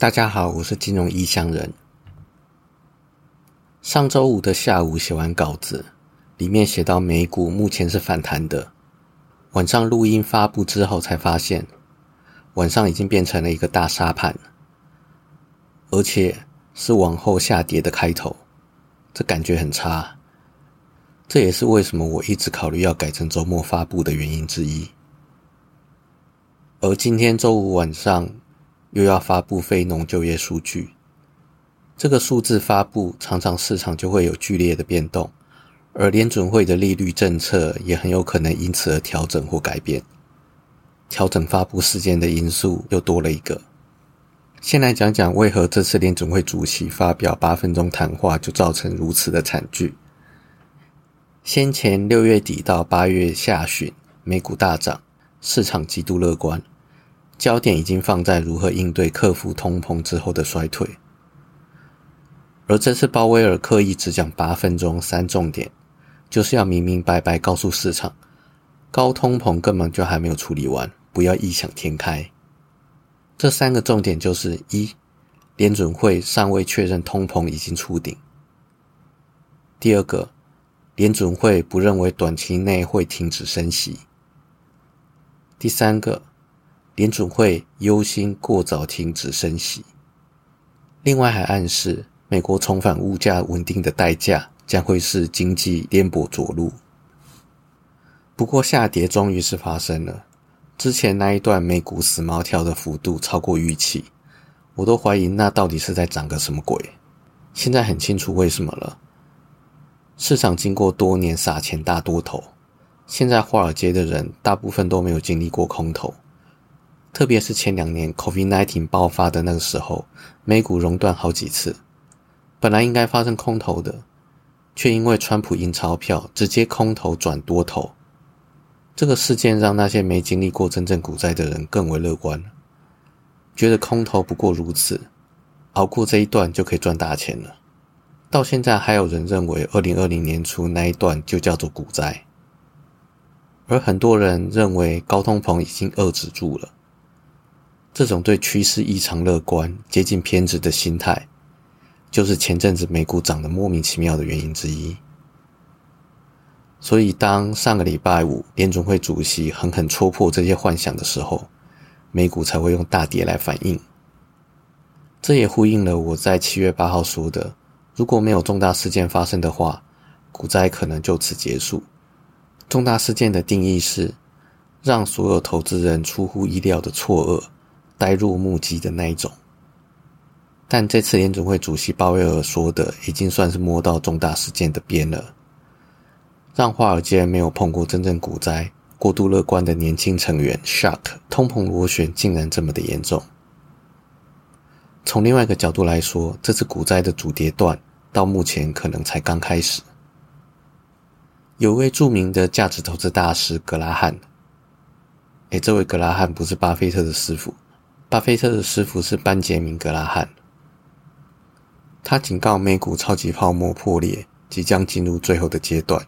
大家好，我是金融异乡人。上周五的下午写完稿子，里面写到美股目前是反弹的。晚上录音发布之后，才发现晚上已经变成了一个大沙盘，而且是往后下跌的开头，这感觉很差。这也是为什么我一直考虑要改成周末发布的原因之一。而今天周五晚上。又要发布非农就业数据，这个数字发布，常常市场就会有剧烈的变动，而联准会的利率政策也很有可能因此而调整或改变。调整发布事件的因素又多了一个。先来讲讲为何这次联准会主席发表八分钟谈话就造成如此的惨剧。先前六月底到八月下旬，美股大涨，市场极度乐观。焦点已经放在如何应对克服通膨之后的衰退，而这次鲍威尔刻意只讲八分钟三重点，就是要明明白白告诉市场，高通膨根本就还没有处理完，不要异想天开。这三个重点就是：一，联准会尚未确认通膨已经触顶；第二个，联准会不认为短期内会停止升息；第三个。联准会忧心过早停止升息，另外还暗示美国重返物价稳定的代价将会是经济颠簸着陆。不过下跌终于是发生了，之前那一段美股死猫跳的幅度超过预期，我都怀疑那到底是在涨个什么鬼。现在很清楚为什么了，市场经过多年撒钱大多头，现在华尔街的人大部分都没有经历过空头。特别是前两年 COVID-19 爆发的那个时候，美股熔断好几次，本来应该发生空头的，却因为川普印钞票，直接空头转多头。这个事件让那些没经历过真正股灾的人更为乐观，觉得空头不过如此，熬过这一段就可以赚大钱了。到现在还有人认为2020年初那一段就叫做股灾，而很多人认为高通膨已经遏制住了。这种对趋势异常乐观、接近偏执的心态，就是前阵子美股涨得莫名其妙的原因之一。所以，当上个礼拜五联准会主席狠狠戳破这些幻想的时候，美股才会用大跌来反应。这也呼应了我在七月八号说的：如果没有重大事件发生的话，股灾可能就此结束。重大事件的定义是让所有投资人出乎意料的错愕。呆若木鸡的那一种，但这次联总会主席鲍威尔说的，已经算是摸到重大事件的边了，让华尔街没有碰过真正股灾、过度乐观的年轻成员 Shark 通膨螺旋竟然这么的严重。从另外一个角度来说，这次股灾的主跌段到目前可能才刚开始。有位著名的价值投资大师格拉汉，哎，这位格拉汉不是巴菲特的师傅。巴菲特的师傅是班杰明·格拉汉，他警告美股超级泡沫破裂，即将进入最后的阶段。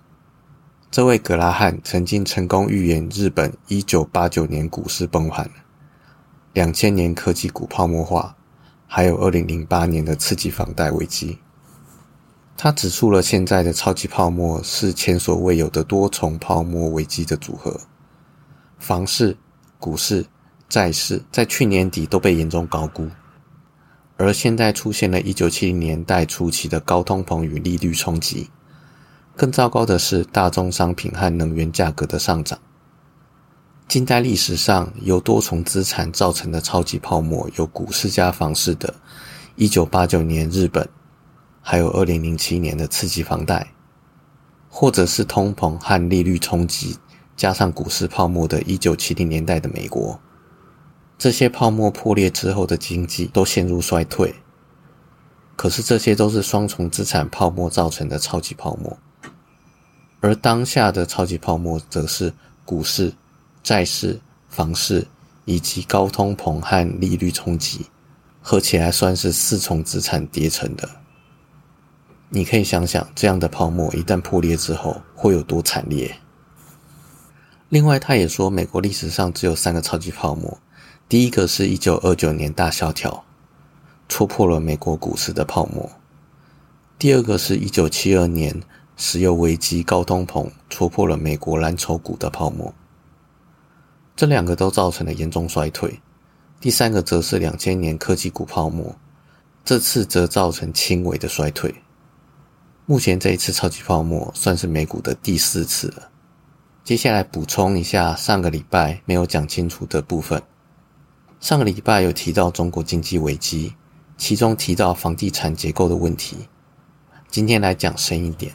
这位格拉汉曾经成功预言日本一九八九年股市崩盘、两千年科技股泡沫化，还有二零零八年的刺激房贷危机。他指出了现在的超级泡沫是前所未有的多重泡沫危机的组合，房市、股市。债市在去年底都被严重高估，而现在出现了一九七零年代初期的高通膨与利率冲击。更糟糕的是，大宗商品和能源价格的上涨。近代历史上由多重资产造成的超级泡沫，有股市加房市的，一九八九年日本，还有二零零七年的刺激房贷，或者是通膨和利率冲击加上股市泡沫的一九七零年代的美国。这些泡沫破裂之后的经济都陷入衰退，可是这些都是双重资产泡沫造成的超级泡沫，而当下的超级泡沫则是股市、债市、房市以及高通膨和利率冲击，合起来算是四重资产叠成的。你可以想想，这样的泡沫一旦破裂之后会有多惨烈。另外，他也说，美国历史上只有三个超级泡沫。第一个是一九二九年大萧条，戳破了美国股市的泡沫；第二个是一九七二年石油危机高通膨戳破了美国蓝筹股的泡沫。这两个都造成了严重衰退。第三个则是两千年科技股泡沫，这次则造成轻微的衰退。目前这一次超级泡沫算是美股的第四次了。接下来补充一下上个礼拜没有讲清楚的部分。上个礼拜有提到中国经济危机，其中提到房地产结构的问题。今天来讲深一点，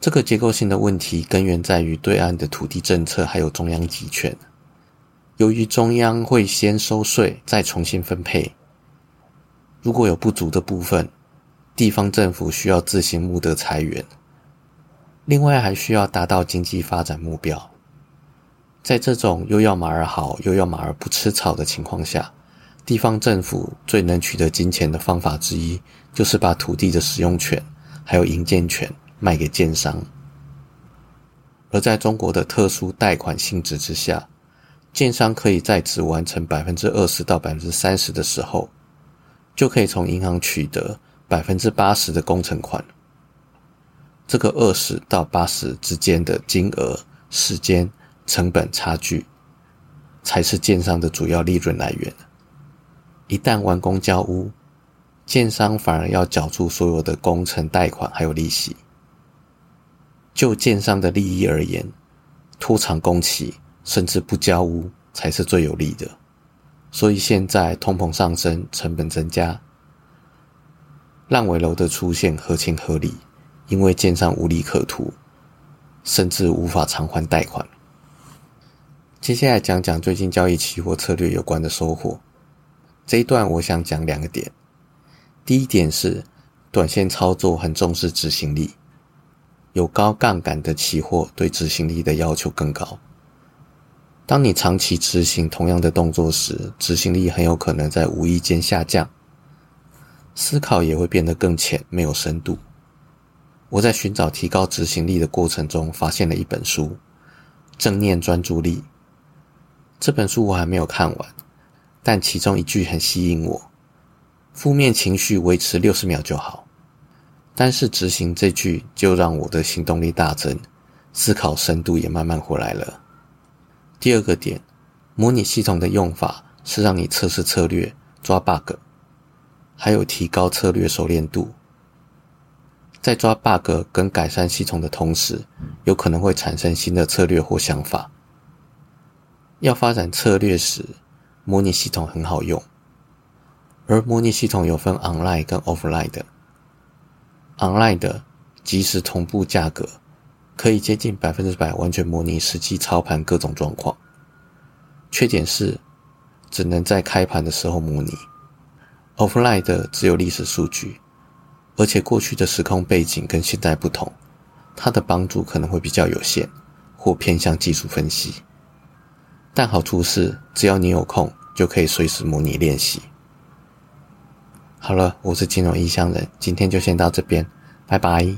这个结构性的问题根源在于对岸的土地政策还有中央集权。由于中央会先收税再重新分配，如果有不足的部分，地方政府需要自行募得财源。另外，还需要达到经济发展目标。在这种又要马儿好，又要马儿不吃草的情况下，地方政府最能取得金钱的方法之一，就是把土地的使用权还有营建权卖给建商。而在中国的特殊贷款性质之下，建商可以在只完成百分之二十到百分之三十的时候，就可以从银行取得百分之八十的工程款。这个二十到八十之间的金额、时间、成本差距，才是建商的主要利润来源。一旦完工交屋，建商反而要缴出所有的工程贷款还有利息。就建商的利益而言，拖长工期甚至不交屋才是最有利的。所以现在通膨上升、成本增加，烂尾楼的出现合情合理。因为建商无利可图，甚至无法偿还贷款。接下来讲讲最近交易期货策略有关的收获。这一段我想讲两个点。第一点是，短线操作很重视执行力，有高杠杆的期货对执行力的要求更高。当你长期执行同样的动作时，执行力很有可能在无意间下降，思考也会变得更浅，没有深度。我在寻找提高执行力的过程中，发现了一本书《正念专注力》。这本书我还没有看完，但其中一句很吸引我：负面情绪维持六十秒就好。但是执行这句，就让我的行动力大增，思考深度也慢慢回来了。第二个点，模拟系统的用法是让你测试策略、抓 bug，还有提高策略熟练度。在抓 bug 跟改善系统的同时，有可能会产生新的策略或想法。要发展策略时，模拟系统很好用。而模拟系统有分 online 跟 offline 的。online 的即时同步价格，可以接近百分之百完全模拟实际操盘各种状况。缺点是只能在开盘的时候模拟。offline 的只有历史数据。而且过去的时空背景跟现在不同，它的帮助可能会比较有限，或偏向技术分析。但好处是，只要你有空，就可以随时模拟练习。好了，我是金融异乡人，今天就先到这边，拜拜。